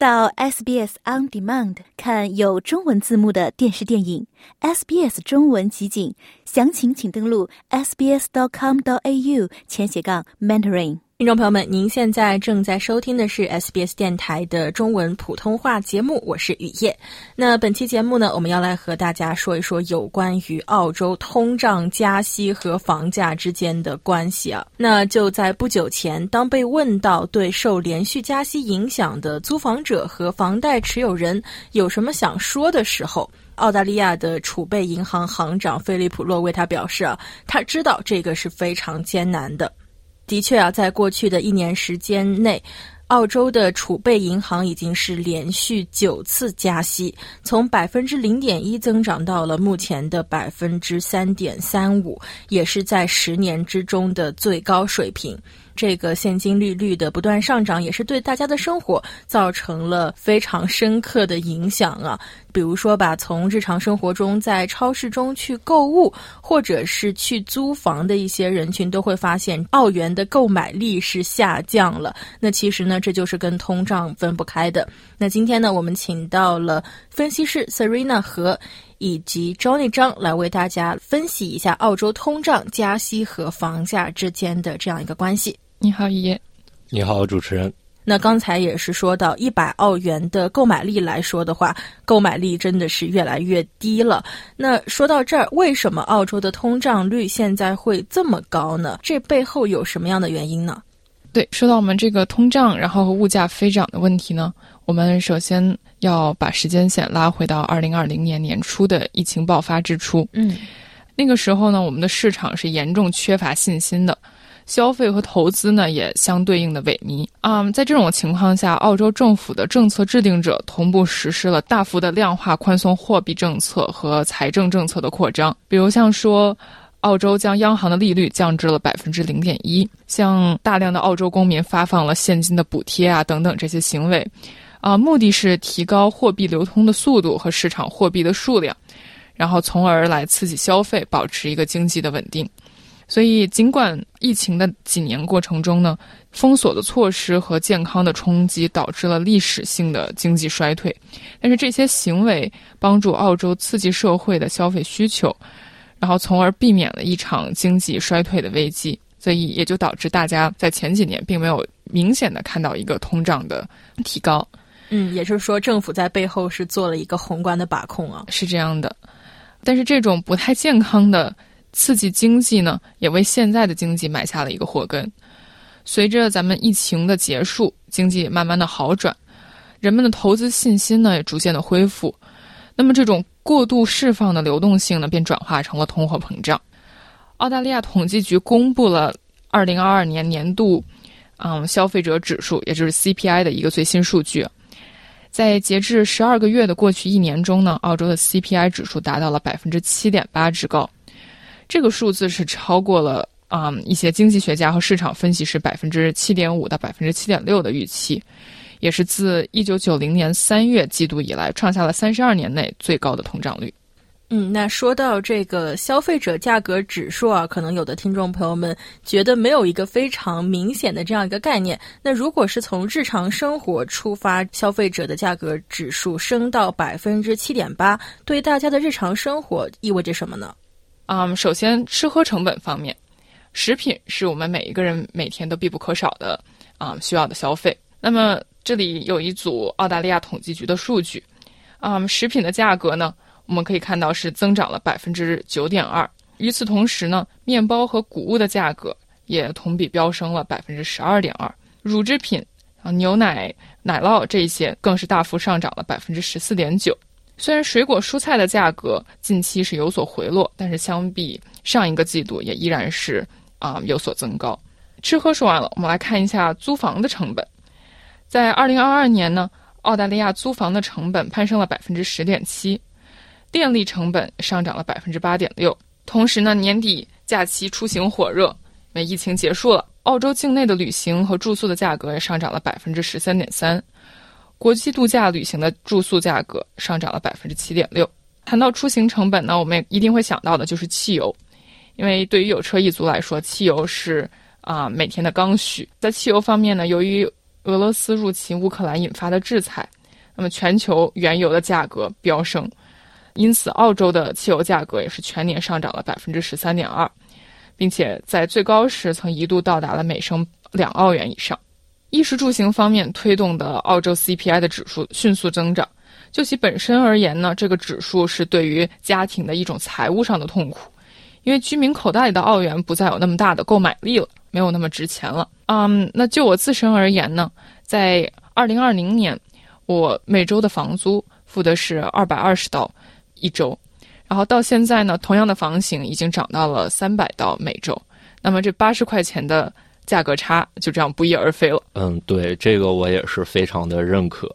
到 SBS On Demand 看有中文字幕的电视电影，SBS 中文集锦，详情请登录 sbs.com.au 前斜杠 mentoring。听众朋友们，您现在正在收听的是 SBS 电台的中文普通话节目，我是雨夜。那本期节目呢，我们要来和大家说一说有关于澳洲通胀、加息和房价之间的关系啊。那就在不久前，当被问到对受连续加息影响的租房者和房贷持有人有什么想说的时候，澳大利亚的储备银行行长菲利普洛为他表示啊，他知道这个是非常艰难的。的确啊，在过去的一年时间内，澳洲的储备银行已经是连续九次加息，从百分之零点一增长到了目前的百分之三点三五，也是在十年之中的最高水平。这个现金利率的不断上涨，也是对大家的生活造成了非常深刻的影响啊。比如说吧，从日常生活中在超市中去购物，或者是去租房的一些人群，都会发现澳元的购买力是下降了。那其实呢，这就是跟通胀分不开的。那今天呢，我们请到了分析师 Serena 和以及 Johnny 张来为大家分析一下澳洲通胀、加息和房价之间的这样一个关系。你好，爷。你好，主持人。那刚才也是说到，一百澳元的购买力来说的话，购买力真的是越来越低了。那说到这儿，为什么澳洲的通胀率现在会这么高呢？这背后有什么样的原因呢？对，说到我们这个通胀，然后和物价飞涨的问题呢，我们首先要把时间线拉回到二零二零年年初的疫情爆发之初。嗯，那个时候呢，我们的市场是严重缺乏信心的。消费和投资呢也相对应的萎靡。啊，在这种情况下，澳洲政府的政策制定者同步实施了大幅的量化宽松货币政策和财政政策的扩张，比如像说，澳洲将央行的利率降至了百分之零点一，向大量的澳洲公民发放了现金的补贴啊等等这些行为，啊，目的是提高货币流通的速度和市场货币的数量，然后从而来刺激消费，保持一个经济的稳定。所以，尽管疫情的几年过程中呢，封锁的措施和健康的冲击导致了历史性的经济衰退，但是这些行为帮助澳洲刺激社会的消费需求，然后从而避免了一场经济衰退的危机。所以，也就导致大家在前几年并没有明显的看到一个通胀的提高。嗯，也就是说，政府在背后是做了一个宏观的把控啊，是这样的。但是，这种不太健康的。刺激经济呢，也为现在的经济埋下了一个祸根。随着咱们疫情的结束，经济慢慢的好转，人们的投资信心呢也逐渐的恢复。那么这种过度释放的流动性呢，便转化成了通货膨胀。澳大利亚统计局公布了二零二二年年度，嗯，消费者指数，也就是 CPI 的一个最新数据。在截至十二个月的过去一年中呢，澳洲的 CPI 指数达到了百分之七点八之高。这个数字是超过了啊一些经济学家和市场分析师百分之七点五到百分之七点六的预期，也是自一九九零年三月季度以来创下了三十二年内最高的通胀率。嗯，那说到这个消费者价格指数啊，可能有的听众朋友们觉得没有一个非常明显的这样一个概念。那如果是从日常生活出发，消费者的价格指数升到百分之七点八，对大家的日常生活意味着什么呢？嗯，首先吃喝成本方面，食品是我们每一个人每天都必不可少的啊需要的消费。那么这里有一组澳大利亚统计局的数据，啊，食品的价格呢，我们可以看到是增长了百分之九点二。与此同时呢，面包和谷物的价格也同比飙升了百分之十二点二。乳制品啊，牛奶、奶酪这些更是大幅上涨了百分之十四点九。虽然水果蔬菜的价格近期是有所回落，但是相比上一个季度也依然是啊有所增高。吃喝说完了，我们来看一下租房的成本。在二零二二年呢，澳大利亚租房的成本攀升了百分之十点七，电力成本上涨了百分之八点六。同时呢，年底假期出行火热，因为疫情结束了，澳洲境内的旅行和住宿的价格也上涨了百分之十三点三。国际度假旅行的住宿价格上涨了百分之七点六。谈到出行成本呢，我们也一定会想到的就是汽油，因为对于有车一族来说，汽油是啊每天的刚需。在汽油方面呢，由于俄罗斯入侵乌克兰引发的制裁，那么全球原油的价格飙升，因此澳洲的汽油价格也是全年上涨了百分之十三点二，并且在最高时曾一度到达了每升两澳元以上。衣食住行方面推动的澳洲 CPI 的指数迅速增长。就其本身而言呢，这个指数是对于家庭的一种财务上的痛苦，因为居民口袋里的澳元不再有那么大的购买力了，没有那么值钱了。嗯，那就我自身而言呢，在二零二零年，我每周的房租付的是二百二十刀一周，然后到现在呢，同样的房型已经涨到了三百刀每周，那么这八十块钱的价格差就这样不翼而飞了。嗯，对，这个我也是非常的认可。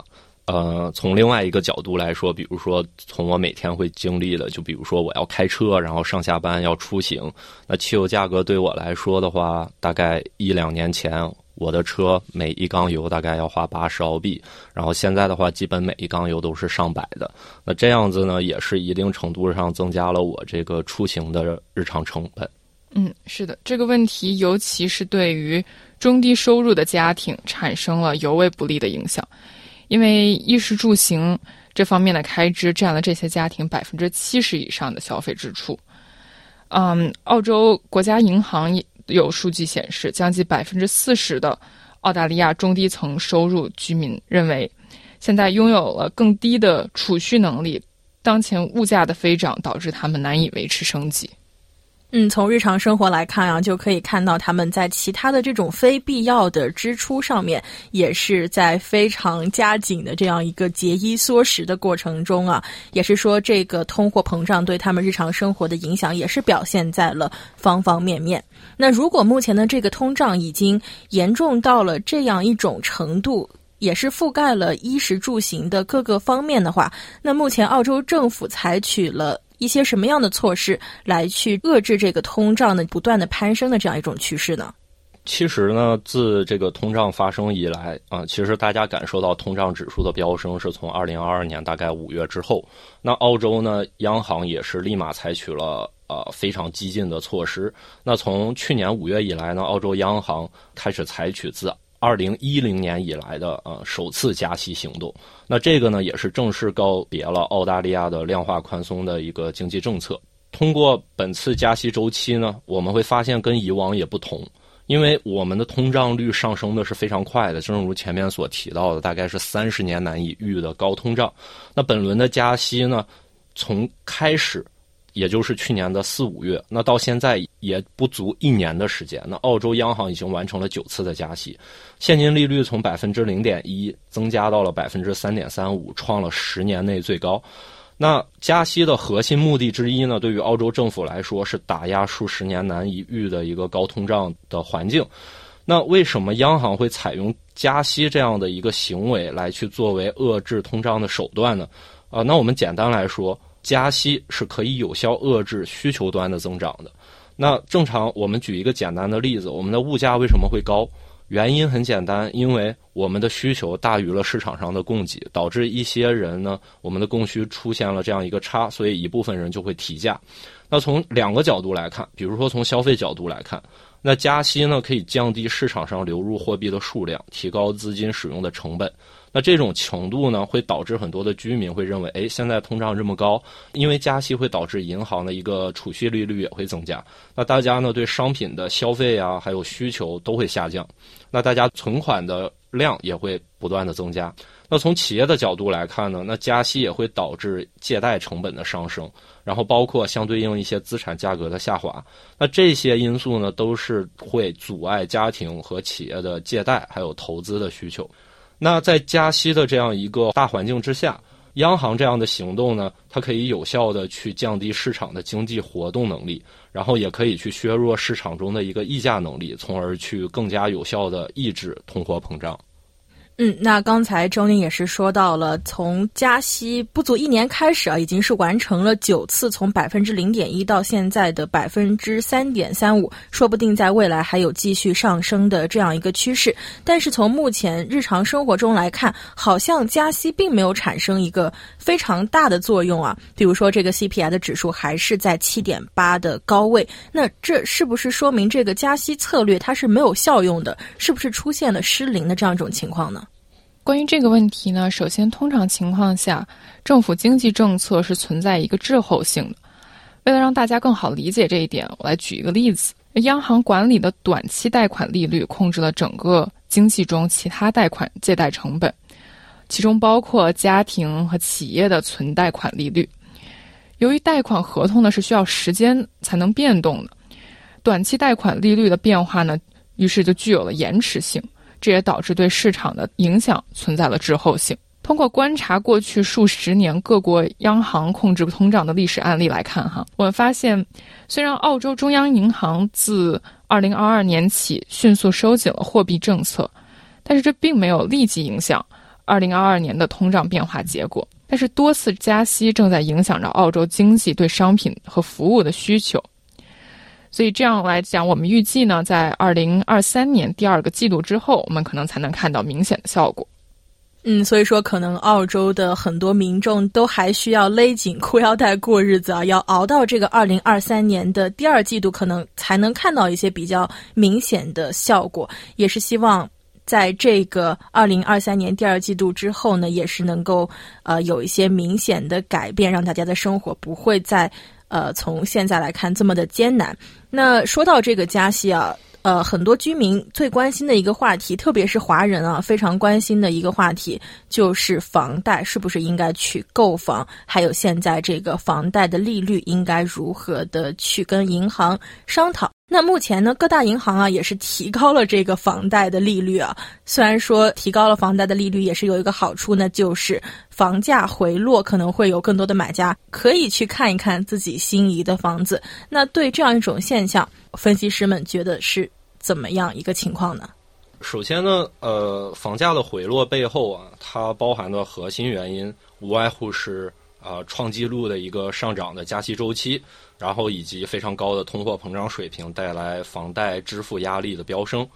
呃，从另外一个角度来说，比如说从我每天会经历的，就比如说我要开车，然后上下班要出行，那汽油价格对我来说的话，大概一两年前我的车每一缸油大概要花八十澳币，然后现在的话，基本每一缸油都是上百的。那这样子呢，也是一定程度上增加了我这个出行的日常成本。嗯，是的，这个问题尤其是对于中低收入的家庭产生了尤为不利的影响。因为衣食住行这方面的开支占了这些家庭百分之七十以上的消费支出。嗯，澳洲国家银行有数据显示，将近百分之四十的澳大利亚中低层收入居民认为，现在拥有了更低的储蓄能力。当前物价的飞涨导致他们难以维持生计。嗯，从日常生活来看啊，就可以看到他们在其他的这种非必要的支出上面，也是在非常加紧的这样一个节衣缩食的过程中啊。也是说，这个通货膨胀对他们日常生活的影响，也是表现在了方方面面。那如果目前的这个通胀已经严重到了这样一种程度，也是覆盖了衣食住行的各个方面的话，那目前澳洲政府采取了。一些什么样的措施来去遏制这个通胀的不断的攀升的这样一种趋势呢？其实呢，自这个通胀发生以来啊，其实大家感受到通胀指数的飙升是从二零二二年大概五月之后。那澳洲呢，央行也是立马采取了呃非常激进的措施。那从去年五月以来呢，澳洲央行开始采取自二零一零年以来的呃首次加息行动，那这个呢也是正式告别了澳大利亚的量化宽松的一个经济政策。通过本次加息周期呢，我们会发现跟以往也不同，因为我们的通胀率上升的是非常快的，正如前面所提到的，大概是三十年难以遇的高通胀。那本轮的加息呢，从开始。也就是去年的四五月，那到现在也不足一年的时间，那澳洲央行已经完成了九次的加息，现金利率从百分之零点一增加到了百分之三点三五，创了十年内最高。那加息的核心目的之一呢，对于澳洲政府来说是打压数十年难以遇的一个高通胀的环境。那为什么央行会采用加息这样的一个行为来去作为遏制通胀的手段呢？啊，那我们简单来说。加息是可以有效遏制需求端的增长的。那正常，我们举一个简单的例子：我们的物价为什么会高？原因很简单，因为我们的需求大于了市场上的供给，导致一些人呢，我们的供需出现了这样一个差，所以一部分人就会提价。那从两个角度来看，比如说从消费角度来看，那加息呢可以降低市场上流入货币的数量，提高资金使用的成本。那这种程度呢，会导致很多的居民会认为，哎，现在通胀这么高，因为加息会导致银行的一个储蓄利率也会增加。那大家呢，对商品的消费啊，还有需求都会下降。那大家存款的量也会不断的增加。那从企业的角度来看呢，那加息也会导致借贷成本的上升，然后包括相对应一些资产价格的下滑。那这些因素呢，都是会阻碍家庭和企业的借贷还有投资的需求。那在加息的这样一个大环境之下，央行这样的行动呢，它可以有效的去降低市场的经济活动能力，然后也可以去削弱市场中的一个溢价能力，从而去更加有效的抑制通货膨胀。嗯，那刚才周宁也是说到了，从加息不足一年开始啊，已经是完成了九次，从百分之零点一到现在的百分之三点三五，说不定在未来还有继续上升的这样一个趋势。但是从目前日常生活中来看，好像加息并没有产生一个非常大的作用啊。比如说这个 CPI 的指数还是在七点八的高位，那这是不是说明这个加息策略它是没有效用的？是不是出现了失灵的这样一种情况呢？关于这个问题呢，首先，通常情况下，政府经济政策是存在一个滞后性的。为了让大家更好理解这一点，我来举一个例子：央行管理的短期贷款利率控制了整个经济中其他贷款借贷成本，其中包括家庭和企业的存贷款利率。由于贷款合同呢是需要时间才能变动的，短期贷款利率的变化呢，于是就具有了延迟性。这也导致对市场的影响存在了滞后性。通过观察过去数十年各国央行控制通胀的历史案例来看，哈，我们发现，虽然澳洲中央银行自2022年起迅速收紧了货币政策，但是这并没有立即影响2022年的通胀变化结果。但是多次加息正在影响着澳洲经济对商品和服务的需求。所以这样来讲，我们预计呢，在二零二三年第二个季度之后，我们可能才能看到明显的效果。嗯，所以说可能澳洲的很多民众都还需要勒紧裤腰带过日子啊，要熬到这个二零二三年的第二季度，可能才能看到一些比较明显的效果。也是希望在这个二零二三年第二季度之后呢，也是能够呃有一些明显的改变，让大家的生活不会再。呃，从现在来看这么的艰难。那说到这个加息啊，呃，很多居民最关心的一个话题，特别是华人啊，非常关心的一个话题，就是房贷是不是应该去购房，还有现在这个房贷的利率应该如何的去跟银行商讨。那目前呢，各大银行啊也是提高了这个房贷的利率啊。虽然说提高了房贷的利率，也是有一个好处呢，就是房价回落，可能会有更多的买家可以去看一看自己心仪的房子。那对这样一种现象，分析师们觉得是怎么样一个情况呢？首先呢，呃，房价的回落背后啊，它包含的核心原因无外乎是啊创纪录的一个上涨的加息周期。然后以及非常高的通货膨胀水平带来房贷支付压力的飙升，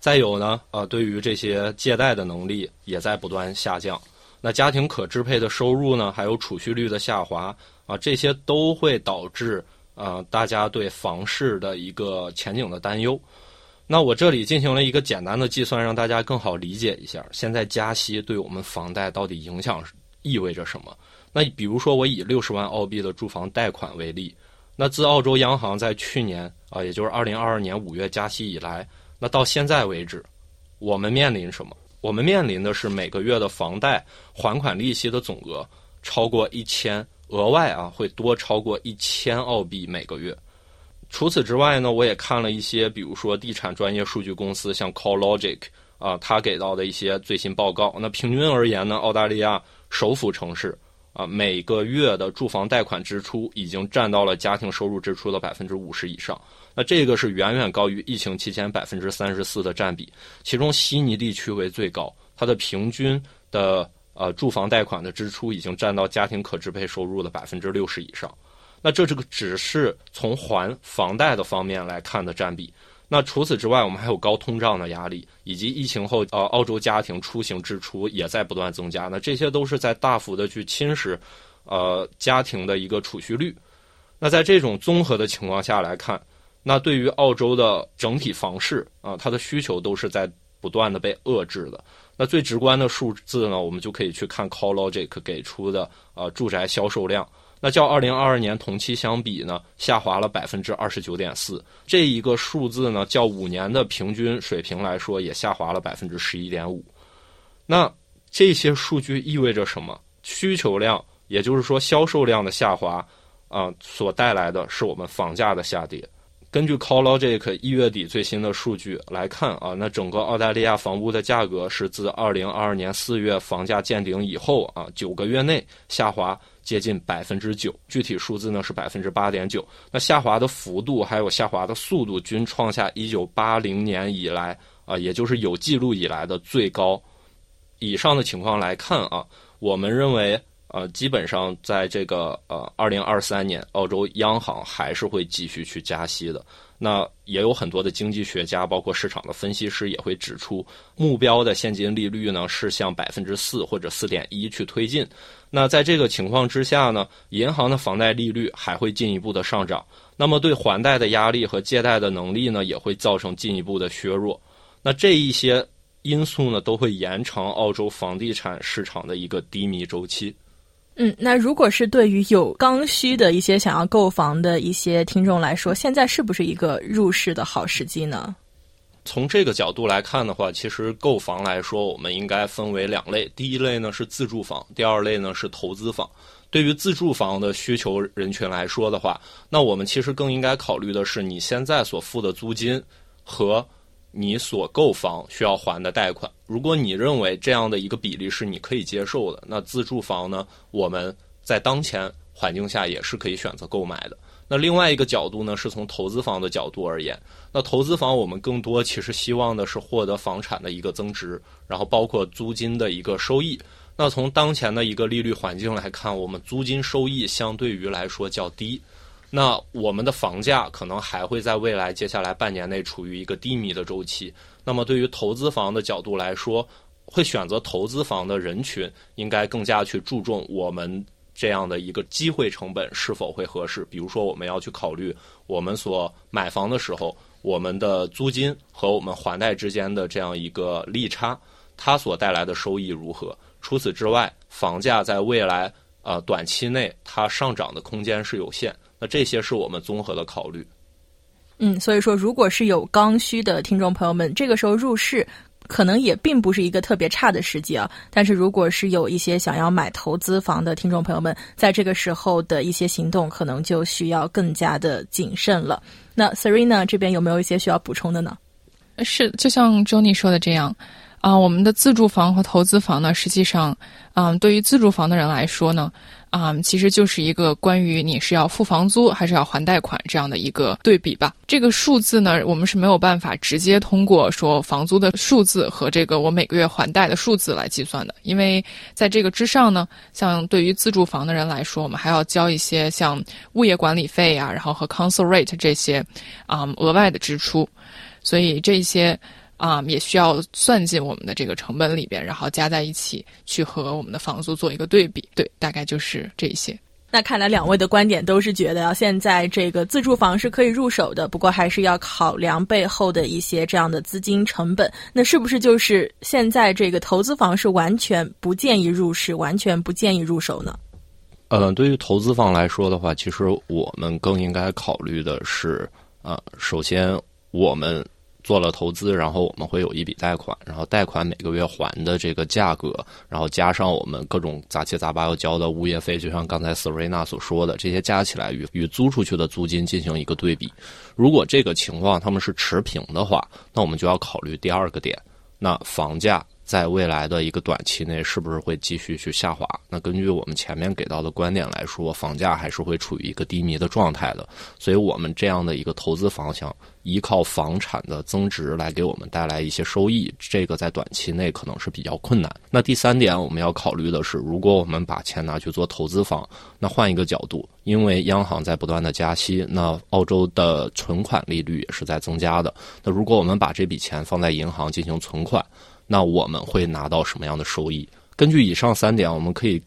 再有呢，呃，对于这些借贷的能力也在不断下降。那家庭可支配的收入呢，还有储蓄率的下滑啊，这些都会导致呃大家对房市的一个前景的担忧。那我这里进行了一个简单的计算，让大家更好理解一下，现在加息对我们房贷到底影响意味着什么？那比如说我以六十万澳币的住房贷款为例。那自澳洲央行在去年啊，也就是二零二二年五月加息以来，那到现在为止，我们面临什么？我们面临的是每个月的房贷还款利息的总额超过一千，额外啊会多超过一千澳币每个月。除此之外呢，我也看了一些，比如说地产专业数据公司，像 CallLogic 啊，他给到的一些最新报告。那平均而言呢，澳大利亚首府城市。啊，每个月的住房贷款支出已经占到了家庭收入支出的百分之五十以上。那这个是远远高于疫情期间百分之三十四的占比。其中悉尼地区为最高，它的平均的呃住房贷款的支出已经占到家庭可支配收入的百分之六十以上。那这这个只是从还房贷的方面来看的占比。那除此之外，我们还有高通胀的压力，以及疫情后，呃，澳洲家庭出行支出也在不断增加。那这些都是在大幅的去侵蚀，呃，家庭的一个储蓄率。那在这种综合的情况下来看，那对于澳洲的整体房市啊，它的需求都是在不断的被遏制的。那最直观的数字呢，我们就可以去看 CallLogic 给出的呃住宅销售量。那较二零二二年同期相比呢，下滑了百分之二十九点四。这一个数字呢，较五年的平均水平来说，也下滑了百分之十一点五。那这些数据意味着什么？需求量，也就是说销售量的下滑啊，所带来的是我们房价的下跌。根据 CallLogic 一月底最新的数据来看啊，那整个澳大利亚房屋的价格是自二零二二年四月房价见顶以后啊，九个月内下滑。接近百分之九，具体数字呢是百分之八点九。那下滑的幅度还有下滑的速度均创下一九八零年以来啊，也就是有记录以来的最高。以上的情况来看啊，我们认为呃，基本上在这个呃二零二三年，澳洲央行还是会继续去加息的。那也有很多的经济学家，包括市场的分析师也会指出，目标的现金利率呢是向百分之四或者四点一去推进。那在这个情况之下呢，银行的房贷利率还会进一步的上涨，那么对还贷的压力和借贷的能力呢，也会造成进一步的削弱。那这一些因素呢，都会延长澳洲房地产市场的一个低迷周期。嗯，那如果是对于有刚需的一些想要购房的一些听众来说，现在是不是一个入市的好时机呢？从这个角度来看的话，其实购房来说，我们应该分为两类。第一类呢是自住房，第二类呢是投资房。对于自住房的需求人群来说的话，那我们其实更应该考虑的是你现在所付的租金和。你所购房需要还的贷款，如果你认为这样的一个比例是你可以接受的，那自住房呢，我们在当前环境下也是可以选择购买的。那另外一个角度呢，是从投资房的角度而言，那投资房我们更多其实希望的是获得房产的一个增值，然后包括租金的一个收益。那从当前的一个利率环境来看，我们租金收益相对于来说较低。那我们的房价可能还会在未来接下来半年内处于一个低迷的周期。那么对于投资房的角度来说，会选择投资房的人群应该更加去注重我们这样的一个机会成本是否会合适。比如说，我们要去考虑我们所买房的时候，我们的租金和我们还贷之间的这样一个利差，它所带来的收益如何。除此之外，房价在未来呃短期内它上涨的空间是有限。那这些是我们综合的考虑。嗯，所以说，如果是有刚需的听众朋友们，这个时候入市可能也并不是一个特别差的时机啊。但是，如果是有一些想要买投资房的听众朋友们，在这个时候的一些行动，可能就需要更加的谨慎了。那 Serena 这边有没有一些需要补充的呢？是，就像 Johnny 说的这样啊，我们的自住房和投资房呢，实际上，嗯，对于自住房的人来说呢。啊，其实就是一个关于你是要付房租还是要还贷款这样的一个对比吧。这个数字呢，我们是没有办法直接通过说房租的数字和这个我每个月还贷的数字来计算的，因为在这个之上呢，像对于自住房的人来说，我们还要交一些像物业管理费啊，然后和 council rate 这些啊额外的支出，所以这些。啊，也需要算进我们的这个成本里边，然后加在一起去和我们的房租做一个对比。对，大概就是这些。那看来两位的观点都是觉得啊，现在这个自住房是可以入手的，不过还是要考量背后的一些这样的资金成本。那是不是就是现在这个投资房是完全不建议入市，完全不建议入手呢？呃，对于投资房来说的话，其实我们更应该考虑的是，啊，首先我们。做了投资，然后我们会有一笔贷款，然后贷款每个月还的这个价格，然后加上我们各种杂七杂八要交的物业费，就像刚才 Serena 所说的，这些加起来与与租出去的租金进行一个对比。如果这个情况他们是持平的话，那我们就要考虑第二个点，那房价。在未来的一个短期内，是不是会继续去下滑？那根据我们前面给到的观点来说，房价还是会处于一个低迷的状态的。所以，我们这样的一个投资方向，依靠房产的增值来给我们带来一些收益，这个在短期内可能是比较困难。那第三点，我们要考虑的是，如果我们把钱拿去做投资房，那换一个角度，因为央行在不断的加息，那澳洲的存款利率也是在增加的。那如果我们把这笔钱放在银行进行存款，那我们会拿到什么样的收益？根据以上三点，我们可以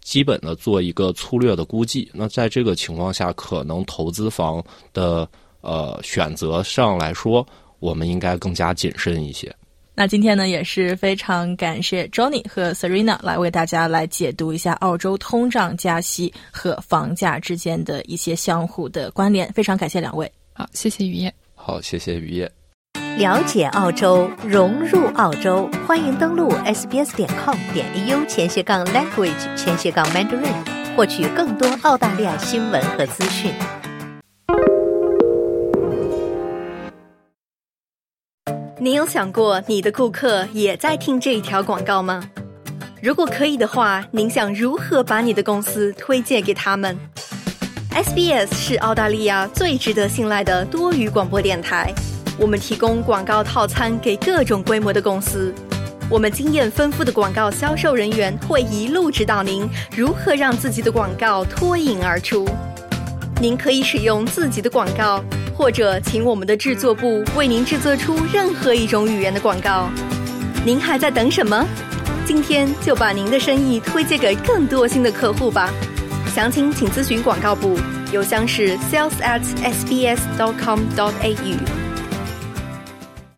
基本的做一个粗略的估计。那在这个情况下，可能投资房的呃选择上来说，我们应该更加谨慎一些。那今天呢，也是非常感谢 Johnny 和 Serena 来为大家来解读一下澳洲通胀加息和房价之间的一些相互的关联。非常感谢两位。好，谢谢雨夜。好，谢谢雨夜。了解澳洲，融入澳洲，欢迎登录 sbs 点 com 点 au 前斜杠 language 前斜杠 mandarin，获取更多澳大利亚新闻和资讯。你有想过你的顾客也在听这一条广告吗？如果可以的话，您想如何把你的公司推荐给他们？SBS 是澳大利亚最值得信赖的多语广播电台。我们提供广告套餐给各种规模的公司，我们经验丰富的广告销售人员会一路指导您如何让自己的广告脱颖而出。您可以使用自己的广告，或者请我们的制作部为您制作出任何一种语言的广告。您还在等什么？今天就把您的生意推荐给更多新的客户吧。详情请咨询广告部，邮箱是 sales at sbs dot com dot au。